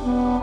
Oh.